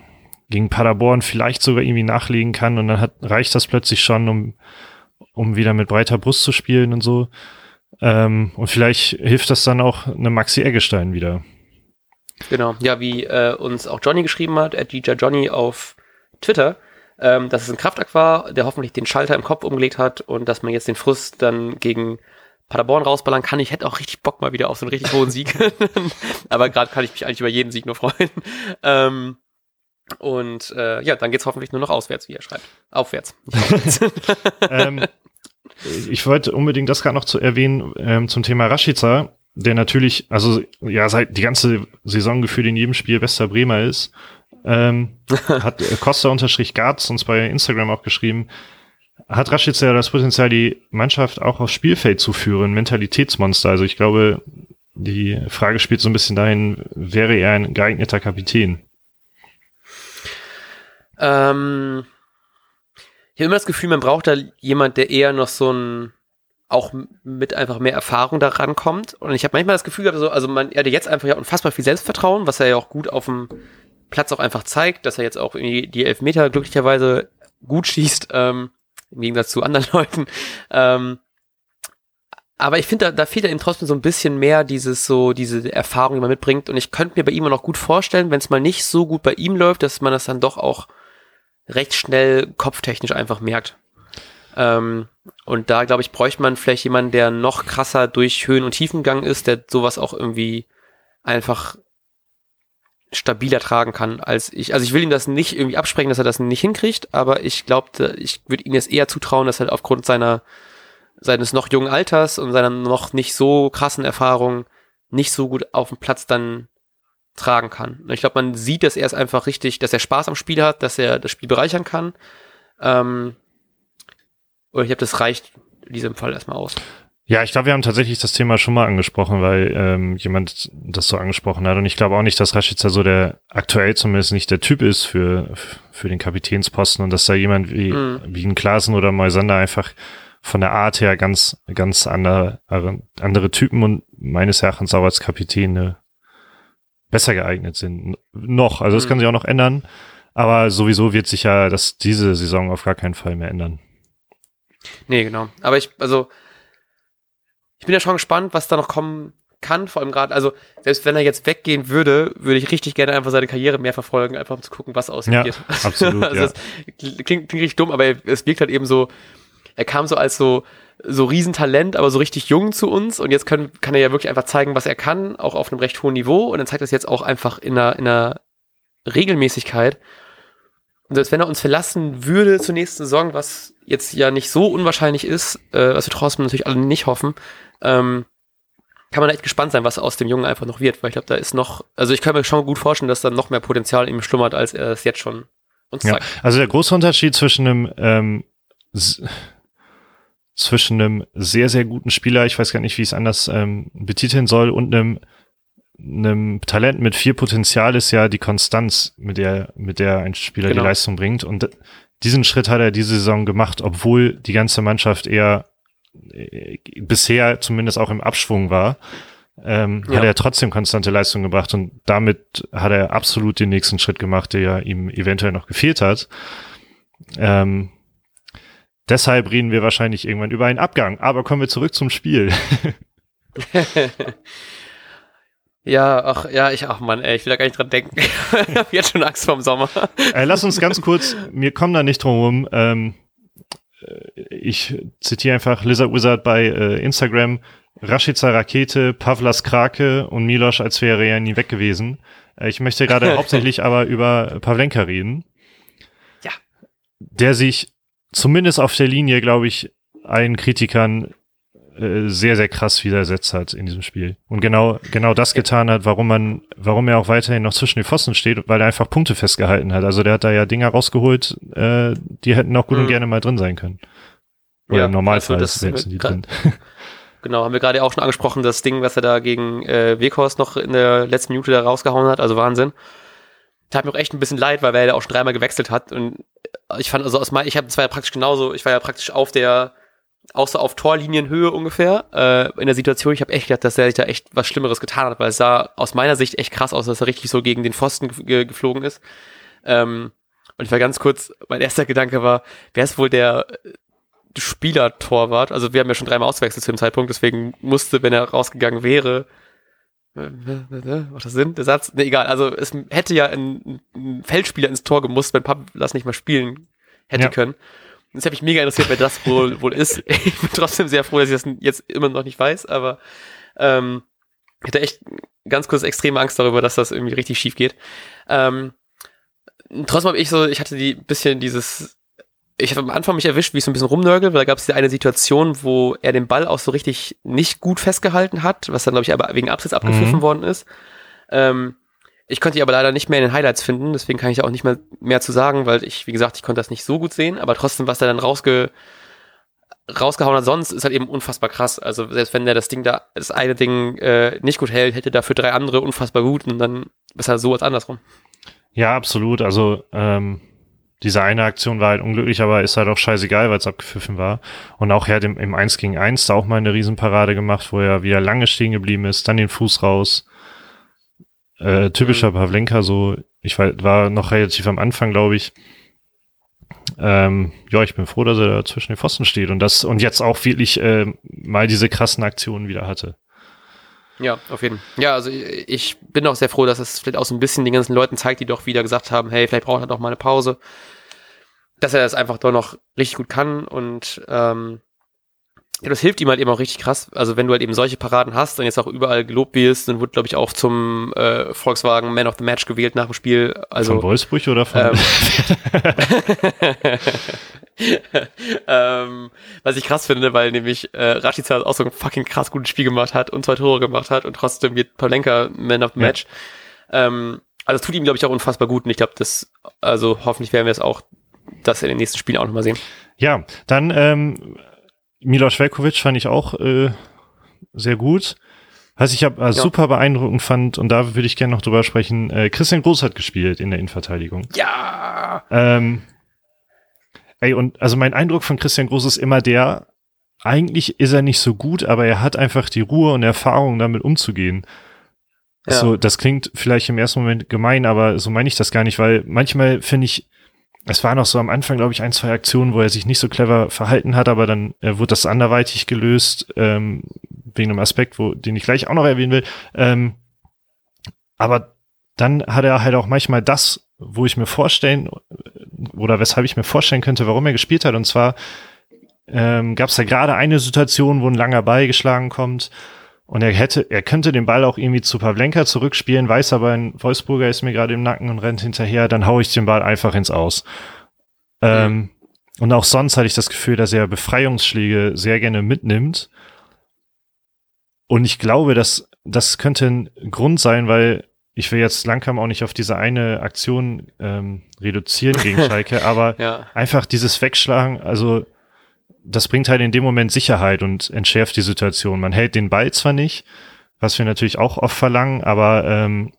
Speaker 2: gegen Paderborn vielleicht sogar irgendwie nachlegen kann und dann hat, reicht das plötzlich schon, um, um wieder mit breiter Brust zu spielen und so. Ähm, und vielleicht hilft das dann auch eine Maxi Eggestein wieder.
Speaker 1: Genau, ja, wie äh, uns auch Johnny geschrieben hat, at Johnny auf Twitter, ähm, dass es ein Kraftakt war, der hoffentlich den Schalter im Kopf umgelegt hat und dass man jetzt den Frust dann gegen Paderborn rausballern kann. Ich hätte auch richtig Bock mal wieder auf so einen richtig hohen Sieg. <laughs> Aber gerade kann ich mich eigentlich über jeden Sieg nur freuen. Ähm, und äh, ja, dann geht's hoffentlich nur noch auswärts, wie er schreibt. Aufwärts. <laughs>
Speaker 2: ähm, ich wollte unbedingt das gerade noch zu erwähnen ähm, zum Thema Rashica, der natürlich, also ja, seit die ganze Saison gefühlt in jedem Spiel bester Bremer ist. Ähm, <laughs> hat Costa unterstrich Garz uns bei Instagram auch geschrieben, hat Rashica das Potenzial, die Mannschaft auch aufs Spielfeld zu führen, Mentalitätsmonster. Also ich glaube, die Frage spielt so ein bisschen dahin, wäre er ein geeigneter Kapitän?
Speaker 1: Ähm, ich habe immer das Gefühl, man braucht da jemand, der eher noch so ein auch mit einfach mehr Erfahrung da rankommt. Und ich habe manchmal das Gefühl gehabt, so, also man, er hat jetzt einfach ja unfassbar viel Selbstvertrauen, was er ja auch gut auf dem Platz auch einfach zeigt, dass er jetzt auch irgendwie die Elfmeter glücklicherweise gut schießt, ähm, im Gegensatz zu anderen <laughs> Leuten. Ähm, aber ich finde, da, da fehlt ihm trotzdem so ein bisschen mehr dieses so, diese Erfahrung, die man mitbringt. Und ich könnte mir bei ihm auch noch gut vorstellen, wenn es mal nicht so gut bei ihm läuft, dass man das dann doch auch recht schnell kopftechnisch einfach merkt. Ähm, und da, glaube ich, bräuchte man vielleicht jemanden, der noch krasser durch Höhen- und Tiefengang ist, der sowas auch irgendwie einfach stabiler tragen kann als ich. Also ich will ihm das nicht irgendwie absprechen, dass er das nicht hinkriegt, aber ich glaube, ich würde ihm jetzt eher zutrauen, dass er aufgrund seiner seines noch jungen Alters und seiner noch nicht so krassen Erfahrung nicht so gut auf dem Platz dann tragen kann. Ich glaube, man sieht, dass er es einfach richtig, dass er Spaß am Spiel hat, dass er das Spiel bereichern kann. Ähm, und ich glaube, das reicht in diesem Fall erstmal aus.
Speaker 2: Ja, ich glaube, wir haben tatsächlich das Thema schon mal angesprochen, weil ähm, jemand das so angesprochen hat. Und ich glaube auch nicht, dass Rashica so der aktuell zumindest nicht der Typ ist für, für den Kapitänsposten und dass da jemand wie, mm. wie ein Klaasen oder Moisander einfach von der Art her ganz, ganz andere, andere Typen und meines Erachtens auch als Kapitän besser geeignet sind. Noch, also das mhm. kann sich auch noch ändern. Aber sowieso wird sich ja das diese Saison auf gar keinen Fall mehr ändern.
Speaker 1: Nee, genau. Aber ich, also, ich bin ja schon gespannt, was da noch kommen kann, vor allem gerade, also selbst wenn er jetzt weggehen würde, würde ich richtig gerne einfach seine Karriere mehr verfolgen, einfach um zu gucken, was aussieht. Ja,
Speaker 2: absolut. <laughs> also ja.
Speaker 1: klingt, klingt richtig dumm, aber es wirkt halt eben so, er kam so als so, so Riesentalent, aber so richtig jung zu uns und jetzt können, kann er ja wirklich einfach zeigen, was er kann, auch auf einem recht hohen Niveau und dann zeigt er es jetzt auch einfach in einer, in einer Regelmäßigkeit. Und selbst wenn er uns verlassen würde zur nächsten Saison, was jetzt ja nicht so unwahrscheinlich ist, äh, was wir trotzdem natürlich alle nicht hoffen, ähm, kann man echt gespannt sein, was aus dem Jungen einfach noch wird, weil ich glaube, da ist noch, also ich kann mir schon gut vorstellen, dass da noch mehr Potenzial in ihm schlummert, als er es jetzt schon uns
Speaker 2: ja,
Speaker 1: zeigt.
Speaker 2: Also der große Unterschied zwischen einem ähm, zwischen einem sehr, sehr guten Spieler, ich weiß gar nicht, wie ich es anders ähm, betiteln soll, und einem, einem Talent mit viel Potenzial ist ja die Konstanz, mit der, mit der ein Spieler genau. die Leistung bringt. Und diesen Schritt hat er diese Saison gemacht, obwohl die ganze Mannschaft eher äh, bisher zumindest auch im Abschwung war. Ähm, ja. hat er trotzdem konstante Leistung gebracht und damit hat er absolut den nächsten Schritt gemacht, der ihm eventuell noch gefehlt hat. Ähm, Deshalb reden wir wahrscheinlich irgendwann über einen Abgang. Aber kommen wir zurück zum Spiel. <laughs>
Speaker 1: ja, ach, ja, ich, ach Mann, ey, ich will da gar nicht dran denken. <laughs> ich habe jetzt schon Angst vorm Sommer.
Speaker 2: äh, lass uns ganz kurz, wir kommen da nicht drum rum. Ähm, äh, ich zitiere einfach Lizard Wizard bei äh, Instagram. Rashica Rakete, Pavlas Krake und Milosch, als wäre er ja nie weg gewesen. Äh, ich möchte gerade <laughs> hauptsächlich aber über Pavlenka reden.
Speaker 1: Ja.
Speaker 2: Der sich zumindest auf der Linie, glaube ich, allen Kritikern äh, sehr, sehr krass widersetzt hat in diesem Spiel. Und genau, genau das getan hat, warum man, warum er auch weiterhin noch zwischen den Pfosten steht, weil er einfach Punkte festgehalten hat. Also der hat da ja Dinger rausgeholt, äh, die hätten auch gut mhm. und gerne mal drin sein können. Oder ja, im Normalfall also das, die drin. <laughs> <laughs>
Speaker 1: Genau, haben wir gerade auch schon angesprochen, das Ding, was er da gegen äh, Weghorst noch in der letzten Minute da rausgehauen hat, also Wahnsinn. Tat mir auch echt ein bisschen leid, weil er ja auch schon dreimal gewechselt hat und ich fand also aus meinem, ich habe zwar ja praktisch genauso, ich war ja praktisch auf der, auch so auf Torlinienhöhe ungefähr, äh, in der Situation. Ich habe echt gedacht, dass er sich da echt was Schlimmeres getan hat, weil es sah aus meiner Sicht echt krass aus, dass er richtig so gegen den Pfosten ge geflogen ist. Ähm, und ich war ganz kurz, mein erster Gedanke war, wer ist wohl der Spieler-Torwart? Also wir haben ja schon dreimal ausgewechselt zu dem Zeitpunkt, deswegen musste, wenn er rausgegangen wäre, Macht das Sinn? Der Satz? Ne, egal. Also es hätte ja ein, ein Feldspieler ins Tor gemusst, wenn Pablas nicht mal spielen hätte ja. können. Das habe ich mega interessiert, wer das wohl wohl ist. <laughs> Ich bin trotzdem sehr froh, dass ich das jetzt immer noch nicht weiß, aber ähm, ich hatte echt ganz kurz extreme Angst darüber, dass das irgendwie richtig schief geht. Ähm, trotzdem habe ich so, ich hatte die bisschen dieses ich habe am Anfang mich erwischt, wie ich so ein bisschen rumnörgel, weil da gab es eine Situation, wo er den Ball auch so richtig nicht gut festgehalten hat, was dann, glaube ich, aber wegen Absatz abgepfiffen mhm. worden ist. Ähm, ich konnte die aber leider nicht mehr in den Highlights finden, deswegen kann ich auch nicht mehr, mehr zu sagen, weil ich, wie gesagt, ich konnte das nicht so gut sehen, aber trotzdem, was er dann rausge, rausgehauen hat sonst, ist halt eben unfassbar krass. Also selbst wenn der das Ding da, das eine Ding äh, nicht gut hält, hätte dafür drei andere unfassbar gut und dann ist halt so als andersrum.
Speaker 2: Ja, absolut. Also ähm, diese eine Aktion war halt unglücklich, aber ist halt auch scheißegal, weil es abgepfiffen war. Und auch er hat im, im 1 gegen 1 da auch mal eine Riesenparade gemacht, wo er wieder lange stehen geblieben ist, dann den Fuß raus. Äh, typischer mhm. Pavlenka, so, ich war, war noch relativ am Anfang, glaube ich. Ähm, ja, ich bin froh, dass er da zwischen den Pfosten steht und das und jetzt auch wirklich äh, mal diese krassen Aktionen wieder hatte.
Speaker 1: Ja, auf jeden Fall. Ja, also ich bin auch sehr froh, dass es vielleicht auch so ein bisschen den ganzen Leuten zeigt, die doch wieder gesagt haben, hey, vielleicht braucht er doch mal eine Pause. Dass er das einfach doch noch richtig gut kann und ähm, ja, das hilft ihm halt eben auch richtig krass. Also wenn du halt eben solche Paraden hast und jetzt auch überall gelobt wirst, dann wurde, glaube ich, auch zum äh, Volkswagen Man of the Match gewählt nach dem Spiel. Also,
Speaker 2: von Wolfsburg oder von?
Speaker 1: Ähm, <laughs> ähm, was ich krass finde, weil nämlich äh, Rashica auch so ein fucking krass gutes Spiel gemacht hat und zwei Tore gemacht hat und trotzdem wird Palenka Man of the Match. Ja. Ähm, also es tut ihm, glaube ich, auch unfassbar gut und ich glaube, das, also hoffentlich werden wir es auch, das in den nächsten Spielen auch nochmal sehen.
Speaker 2: Ja, dann ähm, Milos Velkovic fand ich auch äh, sehr gut. Was ich aber ja. super beeindruckend fand, und da würde ich gerne noch drüber sprechen, äh, Christian Groß hat gespielt in der Innenverteidigung.
Speaker 1: Ja!
Speaker 2: Ähm, Ey, und also mein Eindruck von Christian Groß ist immer der, eigentlich ist er nicht so gut, aber er hat einfach die Ruhe und Erfahrung, damit umzugehen. Ja. So, das klingt vielleicht im ersten Moment gemein, aber so meine ich das gar nicht, weil manchmal finde ich, es waren auch so am Anfang, glaube ich, ein, zwei Aktionen, wo er sich nicht so clever verhalten hat, aber dann äh, wurde das anderweitig gelöst, ähm, wegen einem Aspekt, wo, den ich gleich auch noch erwähnen will. Ähm, aber dann hat er halt auch manchmal das, wo ich mir vorstellen, oder weshalb ich mir vorstellen könnte, warum er gespielt hat. Und zwar ähm, gab es da gerade eine Situation, wo ein langer Ball geschlagen kommt und er hätte, er könnte den Ball auch irgendwie zu Pavlenka zurückspielen, weiß aber ein Wolfsburger ist mir gerade im Nacken und rennt hinterher, dann hau ich den Ball einfach ins Aus. Ähm, und auch sonst hatte ich das Gefühl, dass er Befreiungsschläge sehr gerne mitnimmt. und ich glaube, dass das könnte ein Grund sein, weil ich will jetzt Langkamp auch nicht auf diese eine Aktion ähm, reduzieren gegen <laughs> Schalke, aber ja. einfach dieses Wegschlagen, also das bringt halt in dem Moment Sicherheit und entschärft die Situation. Man hält den Ball zwar nicht, was wir natürlich auch oft verlangen, aber ähm,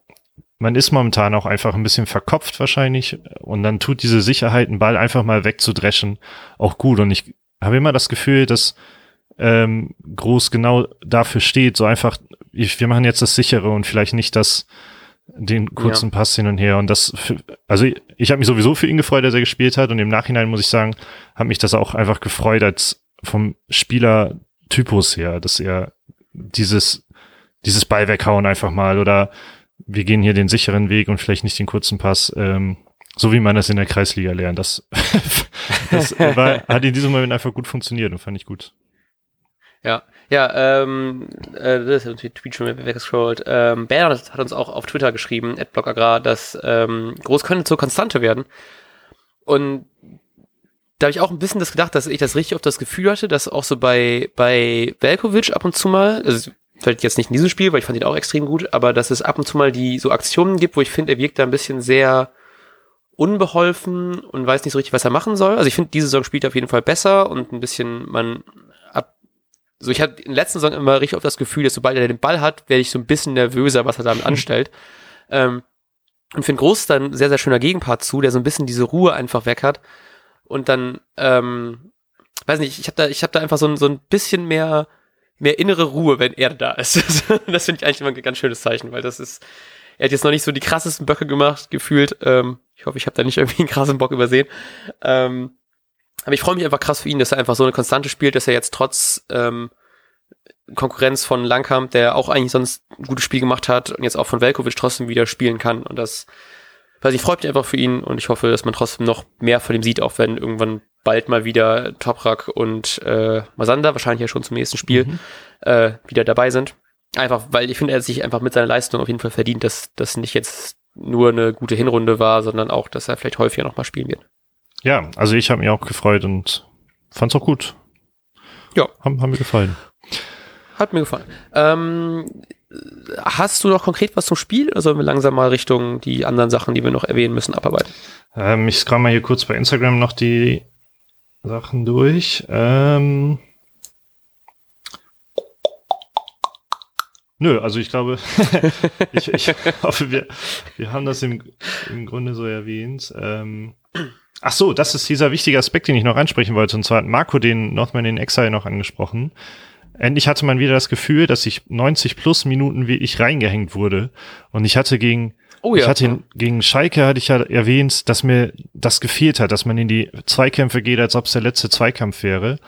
Speaker 2: man ist momentan auch einfach ein bisschen verkopft wahrscheinlich und dann tut diese Sicherheit, einen Ball einfach mal wegzudreschen, auch gut. Und ich habe immer das Gefühl, dass ähm, Groß genau dafür steht, so einfach, ich, wir machen jetzt das sichere und vielleicht nicht das, den kurzen ja. Pass hin und her. Und das, also ich, habe mich sowieso für ihn gefreut, dass er gespielt hat. Und im Nachhinein muss ich sagen, hat mich das auch einfach gefreut als vom Spielertypus her, dass er dieses, dieses Ball weghauen einfach mal oder wir gehen hier den sicheren Weg und vielleicht nicht den kurzen Pass, ähm, so wie man das in der Kreisliga lernt. Das, <laughs> das war, hat in diesem Moment einfach gut funktioniert und fand ich gut.
Speaker 1: Ja, ja, ähm, äh, das ist natürlich Tweet schon weggescrollt. Ähm, Bernhard hat uns auch auf Twitter geschrieben, Agrar, dass ähm, Groß könnte zur Konstante werden. Und da habe ich auch ein bisschen das gedacht, dass ich das richtig oft das Gefühl hatte, dass auch so bei, bei Velkovic ab und zu mal, also vielleicht jetzt nicht in diesem Spiel, weil ich fand ihn auch extrem gut, aber dass es ab und zu mal die so Aktionen gibt, wo ich finde, er wirkt da ein bisschen sehr unbeholfen und weiß nicht so richtig, was er machen soll. Also ich finde, diese Saison spielt er auf jeden Fall besser und ein bisschen, man so ich hatte in der letzten Saison immer richtig oft das Gefühl, dass sobald er den Ball hat, werde ich so ein bisschen nervöser, was er damit <laughs> anstellt. Ähm, und finde Groß ist dann ein sehr, sehr schöner Gegenpart zu, der so ein bisschen diese Ruhe einfach weg hat. Und dann, ähm, weiß nicht, ich habe da, ich habe da einfach so ein, so ein bisschen mehr mehr innere Ruhe, wenn er da ist. <laughs> das finde ich eigentlich immer ein ganz schönes Zeichen, weil das ist, er hat jetzt noch nicht so die krassesten Böcke gemacht, gefühlt. Ähm, ich hoffe, ich habe da nicht irgendwie einen krassen Bock übersehen. Ähm, aber ich freue mich einfach krass für ihn, dass er einfach so eine Konstante spielt, dass er jetzt trotz ähm, Konkurrenz von Langkamp, der auch eigentlich sonst ein gutes Spiel gemacht hat und jetzt auch von Velkovic trotzdem wieder spielen kann. Und das, weiß ich, freut mich einfach für ihn und ich hoffe, dass man trotzdem noch mehr von ihm sieht, auch wenn irgendwann bald mal wieder Toprak und äh, Masanda, wahrscheinlich ja schon zum nächsten Spiel, mhm. äh, wieder dabei sind. Einfach, weil ich finde, er sich einfach mit seiner Leistung auf jeden Fall verdient, dass das nicht jetzt nur eine gute Hinrunde war, sondern auch, dass er vielleicht häufiger nochmal spielen wird.
Speaker 2: Ja, also ich habe mich auch gefreut und fand's auch gut. Ja. Haben, haben mir gefallen.
Speaker 1: Hat mir gefallen. Ähm, hast du noch konkret was zum Spiel oder sollen wir langsam mal Richtung die anderen Sachen, die wir noch erwähnen müssen, abarbeiten?
Speaker 2: Ähm, ich scroll mal hier kurz bei Instagram noch die Sachen durch. Ähm Nö, also ich glaube, <laughs> ich, ich <laughs> hoffe, wir, wir haben das im, im Grunde so erwähnt. Ähm Ach so, das ist dieser wichtige Aspekt, den ich noch ansprechen wollte. Und zwar hat Marco den Northman in Exile noch angesprochen. Endlich hatte man wieder das Gefühl, dass ich 90 plus Minuten wie ich reingehängt wurde. Und ich hatte gegen Oh ja. Ich hatte gegen Schalke hatte ich ja erwähnt, dass mir das gefehlt hat, dass man in die Zweikämpfe geht, als ob es der letzte Zweikampf wäre.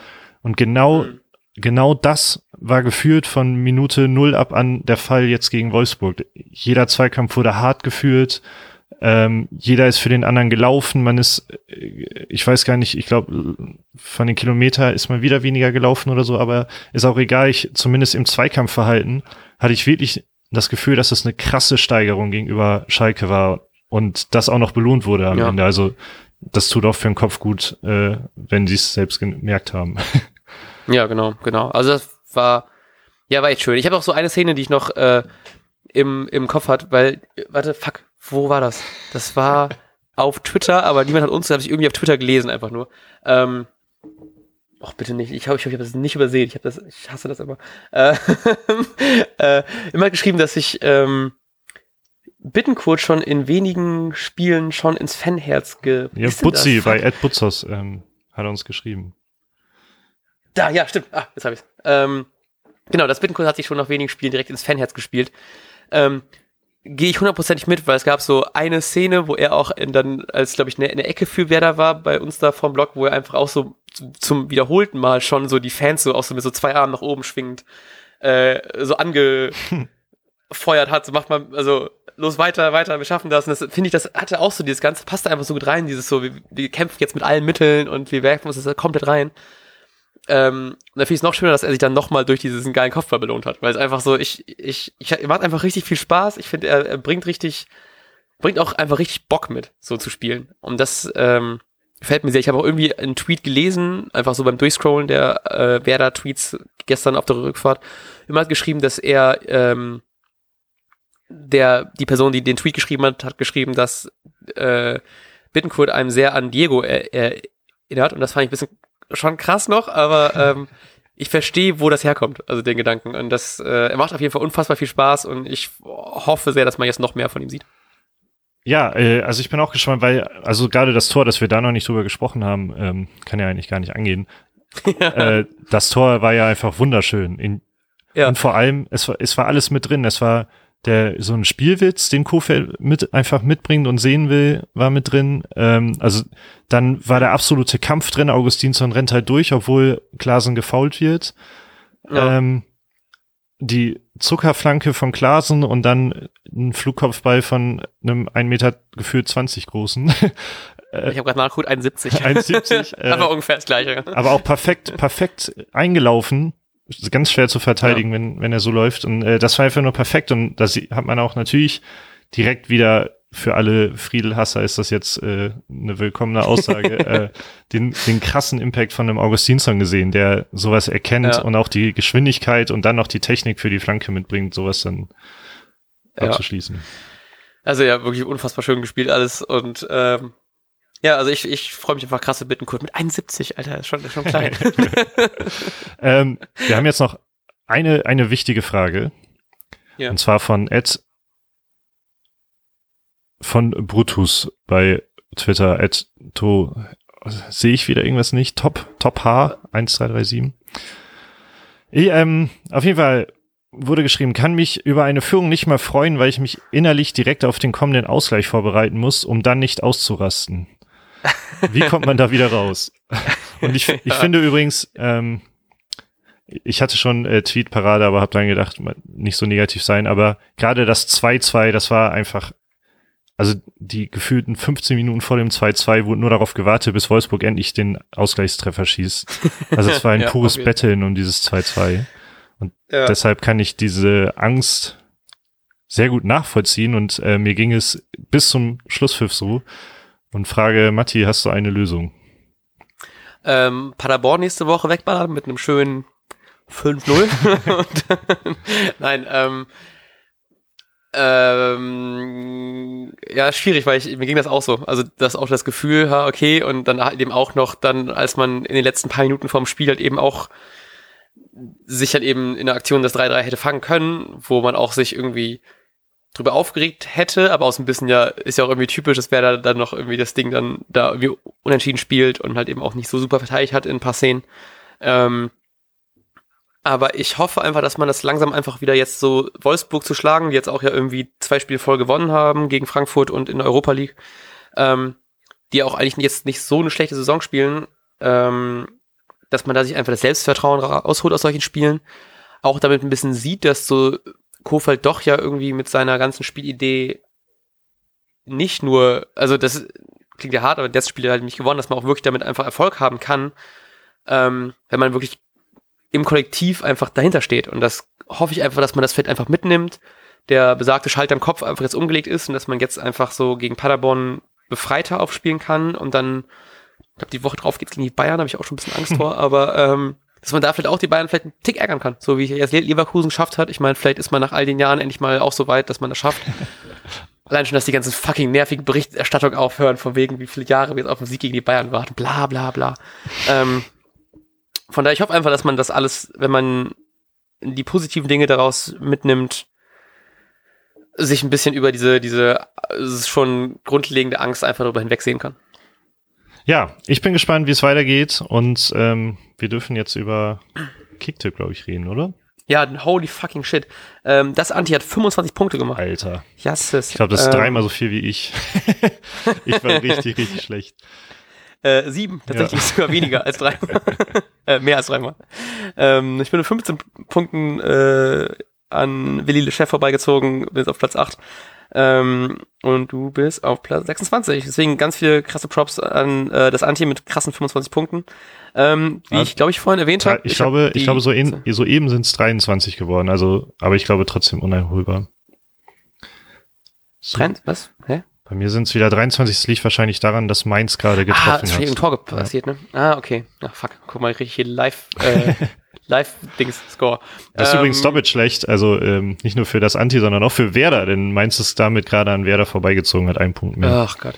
Speaker 2: Und genau, mhm. genau das war gefühlt von Minute null ab an der Fall jetzt gegen Wolfsburg. Jeder Zweikampf wurde hart geführt. Ähm, jeder ist für den anderen gelaufen. Man ist, ich weiß gar nicht, ich glaube, von den Kilometer ist man wieder weniger gelaufen oder so, aber ist auch egal. Ich, zumindest im Zweikampfverhalten hatte ich wirklich das Gefühl, dass es eine krasse Steigerung gegenüber Schalke war und das auch noch belohnt wurde am ja. Ende. Also das tut auch für den Kopf gut, äh, wenn sie es selbst gemerkt haben.
Speaker 1: Ja, genau, genau. Also das war, ja, war echt schön. Ich habe auch so eine Szene, die ich noch äh, im, im Kopf hat, weil, warte, fuck, wo war das? Das war <laughs> auf Twitter, aber niemand hat uns, das habe ich irgendwie auf Twitter gelesen, einfach nur. Ähm, Och, bitte nicht. Ich hoffe, ich, hab, ich habe das nicht übersehen. Ich, hab das, ich hasse das immer. Äh, <laughs> äh, immer geschrieben, dass ich ähm, Bittenkurt schon in wenigen Spielen schon ins Fanherz ge...
Speaker 2: Ja, Butzi bei Ed Butzos ähm, hat er uns geschrieben.
Speaker 1: Da, ja, stimmt. Ah, jetzt habe ich ähm, Genau, das Bittenkurt hat sich schon nach wenigen Spielen direkt ins Fanherz gespielt. Ähm, gehe ich hundertprozentig mit, weil es gab so eine Szene, wo er auch in, dann als, glaube ich, eine, eine Ecke für Werder war bei uns da vom Blog, wo er einfach auch so zum wiederholten Mal schon so die Fans so auch so mit so zwei Armen nach oben schwingend äh, so angefeuert hat. So macht man, also los weiter, weiter, wir schaffen das. Und das finde ich, das hatte auch so dieses Ganze, passte einfach so gut rein, dieses so, wir, wir kämpfen jetzt mit allen Mitteln und wir werfen uns das komplett rein. Ähm, und da finde ich es noch schöner, dass er sich dann nochmal durch diesen geilen Kopfball belohnt hat, weil es einfach so, ich, ich, ich, macht einfach richtig viel Spaß. Ich finde, er, er bringt richtig, bringt auch einfach richtig Bock mit, so zu spielen. Und das, ähm, Fällt mir sehr. Ich habe auch irgendwie einen Tweet gelesen, einfach so beim Durchscrollen der äh, Werder-Tweets gestern auf der Rückfahrt. Immer hat geschrieben, dass er ähm, der, die Person, die den Tweet geschrieben hat, hat geschrieben, dass äh, Bittencourt einem sehr an Diego erinnert. Und das fand ich ein bisschen schon krass noch, aber ähm, ich verstehe, wo das herkommt, also den Gedanken. Und das äh, er macht auf jeden Fall unfassbar viel Spaß und ich hoffe sehr, dass man jetzt noch mehr von ihm sieht.
Speaker 2: Ja, äh, also ich bin auch gespannt, weil, also gerade das Tor, dass wir da noch nicht drüber gesprochen haben, ähm, kann ja eigentlich gar nicht angehen. <laughs> äh, das Tor war ja einfach wunderschön. In, ja. Und vor allem, es war, es war alles mit drin. Es war der so ein Spielwitz, den Kofeld mit einfach mitbringt und sehen will, war mit drin. Ähm, also dann war der absolute Kampf drin. Augustinsson rennt halt durch, obwohl Klasen gefault wird. Ja. Ähm, die Zuckerflanke von Klasen und dann ein Flugkopfball von einem 1 Meter gefühlt 20 großen. <laughs>
Speaker 1: ich habe gerade nachgeguckt, 1,70.
Speaker 2: 1,70.
Speaker 1: äh, aber ungefähr das gleiche.
Speaker 2: Aber auch perfekt, perfekt eingelaufen. Ganz schwer zu verteidigen, ja. wenn, wenn er so läuft. Und äh, das war einfach nur perfekt. Und das hat man auch natürlich direkt wieder für alle Friedelhasser ist das jetzt äh, eine willkommene Aussage, <laughs> äh, den, den krassen Impact von einem Augustinsson gesehen, der sowas erkennt ja. und auch die Geschwindigkeit und dann noch die Technik für die Flanke mitbringt, sowas dann ja. abzuschließen.
Speaker 1: Also ja, wirklich unfassbar schön gespielt alles und ähm, ja, also ich, ich freue mich einfach krasse Bittenkurt mit 71, Alter, ist schon, ist schon klein. <laughs>
Speaker 2: ähm, wir haben jetzt noch eine, eine wichtige Frage. Ja. Und zwar von Ed von Brutus bei Twitter, at to, sehe ich wieder irgendwas nicht? Top, Top H, 1337. Ich, ähm, auf jeden Fall wurde geschrieben, kann mich über eine Führung nicht mal freuen, weil ich mich innerlich direkt auf den kommenden Ausgleich vorbereiten muss, um dann nicht auszurasten. <laughs> Wie kommt man da wieder raus? Und ich, <laughs> ich finde übrigens, ähm, ich hatte schon äh, Tweet-Parade, aber habe dann gedacht, nicht so negativ sein, aber gerade das 2-2, das war einfach also die gefühlten 15 Minuten vor dem 2-2 wurden nur darauf gewartet, bis Wolfsburg endlich den Ausgleichstreffer schießt. Also es war ein <laughs> ja, pures. Betteln um dieses 2-2. Und ja. deshalb kann ich diese Angst sehr gut nachvollziehen und äh, mir ging es bis zum Schlusspfiff so und frage, Matti, hast du eine Lösung?
Speaker 1: Ähm, Paderborn nächste Woche wegballern mit einem schönen 5-0. <laughs> Nein, ähm, ähm, ja, schwierig, weil ich, mir ging das auch so. Also das auch das Gefühl, ha, okay, und dann halt eben auch noch dann, als man in den letzten paar Minuten vorm Spiel halt eben auch sich halt eben in der Aktion das 3-3 hätte fangen können, wo man auch sich irgendwie drüber aufgeregt hätte, aber aus ein bisschen ja, ist ja auch irgendwie typisch, dass wer da dann noch irgendwie das Ding dann da irgendwie unentschieden spielt und halt eben auch nicht so super verteidigt hat in ein paar Szenen. Ähm, aber ich hoffe einfach, dass man das langsam einfach wieder jetzt so Wolfsburg zu schlagen, die jetzt auch ja irgendwie zwei Spiele voll gewonnen haben gegen Frankfurt und in der Europa League, ähm, die auch eigentlich jetzt nicht so eine schlechte Saison spielen, ähm, dass man da sich einfach das Selbstvertrauen rausholt aus solchen Spielen. Auch damit ein bisschen sieht, dass so Kofeld doch ja irgendwie mit seiner ganzen Spielidee nicht nur, also das klingt ja hart, aber das Spiel hat halt nicht gewonnen, dass man auch wirklich damit einfach Erfolg haben kann, ähm, wenn man wirklich im Kollektiv einfach dahinter steht. Und das hoffe ich einfach, dass man das Feld einfach mitnimmt. Der besagte Schalter im Kopf einfach jetzt umgelegt ist und dass man jetzt einfach so gegen Paderborn befreiter aufspielen kann und dann, ich glaube, die Woche drauf geht's gegen die Bayern, habe ich auch schon ein bisschen Angst vor, <laughs> aber ähm, dass man da vielleicht auch die Bayern vielleicht einen Tick ärgern kann, so wie jetzt Leverkusen geschafft hat. Ich meine, vielleicht ist man nach all den Jahren endlich mal auch so weit, dass man das schafft. <laughs> Allein schon, dass die ganzen fucking nervigen Berichterstattung aufhören, von wegen, wie viele Jahre wir jetzt auf den Sieg gegen die Bayern warten, bla bla bla. Ähm, von daher, ich hoffe einfach, dass man das alles, wenn man die positiven Dinge daraus mitnimmt, sich ein bisschen über diese, diese schon grundlegende Angst einfach darüber hinwegsehen kann.
Speaker 2: Ja, ich bin gespannt, wie es weitergeht und ähm, wir dürfen jetzt über Kicktipp, glaube ich, reden, oder?
Speaker 1: Ja, holy fucking shit. Ähm, das Anti hat 25 Punkte gemacht.
Speaker 2: Alter.
Speaker 1: Jasses.
Speaker 2: Ich glaube, das ist ähm, dreimal so viel wie ich. <laughs> ich war richtig, richtig schlecht.
Speaker 1: Äh, sieben, tatsächlich ja. sogar weniger als dreimal. <laughs> äh, mehr als dreimal. Ähm, ich bin mit 15 Punkten äh, an Willi Le Chef vorbeigezogen, bin jetzt auf Platz 8. Ähm, und du bist auf Platz 26. Deswegen ganz viele krasse Props an äh, das Anti mit krassen 25 Punkten. Ähm, wie also, ich glaube ich vorhin erwähnt habe.
Speaker 2: Ich, ich, glaube, hab ich glaube so, in, so eben sind es 23 geworden. Also, aber ich glaube trotzdem uneinholbar.
Speaker 1: So. Trend? Was? Hä?
Speaker 2: Bei mir sind es wieder 23. Das liegt wahrscheinlich daran, dass Mainz gerade getroffen ah, ist hat.
Speaker 1: Ah, Tor passiert, ja. ne? Ah, okay. Ach, fuck. Guck mal, ich kriege hier live, äh, <laughs> Live-Dings-Score.
Speaker 2: Das ist ähm, übrigens doppelt schlecht. Also ähm, nicht nur für das Anti, sondern auch für Werder, denn Mainz ist damit gerade an Werder vorbeigezogen, hat einen Punkt mehr.
Speaker 1: Ach Gott.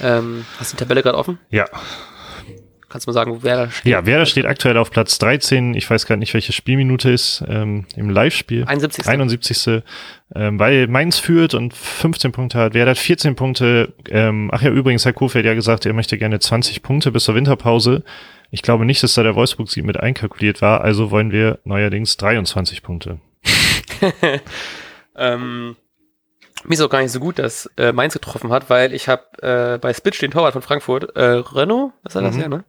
Speaker 1: Ähm, hast du die Tabelle gerade offen?
Speaker 2: Ja.
Speaker 1: Kannst du mal sagen, wo Werder
Speaker 2: steht? Ja, Werder steht aktuell auf Platz 13. Ich weiß gerade nicht, welche Spielminute ist ähm, im Live-Spiel.
Speaker 1: 71.
Speaker 2: 71. Ähm, weil Mainz führt und 15 Punkte hat. Werder hat 14 Punkte. Ähm, ach ja, übrigens, Herr Kofeld ja gesagt, er möchte gerne 20 Punkte bis zur Winterpause. Ich glaube nicht, dass da der Wolfsburg-Sieg mit einkalkuliert war. Also wollen wir neuerdings 23 Punkte. <laughs>
Speaker 1: ähm, mir ist auch gar nicht so gut, dass äh, Mainz getroffen hat, weil ich habe äh, bei Spitch den Torwart von Frankfurt, äh, Renault, was war das mhm. ja, ne?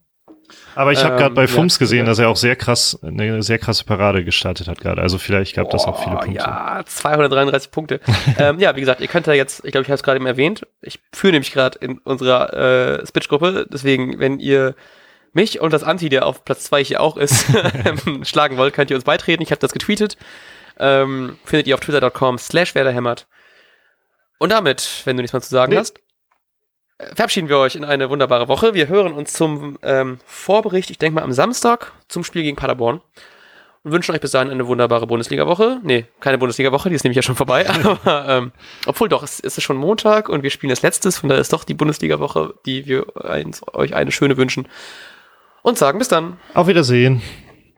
Speaker 2: Aber ich habe ähm, gerade bei Fums ja, gesehen, dass er auch sehr krass, eine sehr krasse Parade gestartet hat gerade. Also vielleicht gab das auch viele Punkte.
Speaker 1: Ja, 233 Punkte. <laughs> ähm, ja, wie gesagt, ihr könnt da jetzt, ich glaube, ich habe es gerade eben erwähnt. Ich führe nämlich gerade in unserer äh, Spitch-Gruppe. Deswegen, wenn ihr mich und das Anti, der auf Platz 2 hier auch ist, <laughs> <laughs> schlagen wollt, könnt ihr uns beitreten. Ich habe das getweetet. Ähm, findet ihr auf twitter.com slash werderhämmert. Und damit, wenn du nichts mehr zu sagen nee. hast, verabschieden wir euch in eine wunderbare Woche. Wir hören uns zum ähm, Vorbericht, ich denke mal am Samstag, zum Spiel gegen Paderborn. Und wünschen euch bis dahin eine wunderbare Bundesliga-Woche. Nee, keine Bundesliga-Woche, die ist nämlich ja schon vorbei. <laughs> Aber, ähm, obwohl doch, es, es ist schon Montag und wir spielen das Letztes. Von daher ist doch die Bundesliga-Woche, die wir eins, euch eine schöne wünschen. Und sagen bis dann.
Speaker 2: Auf Wiedersehen.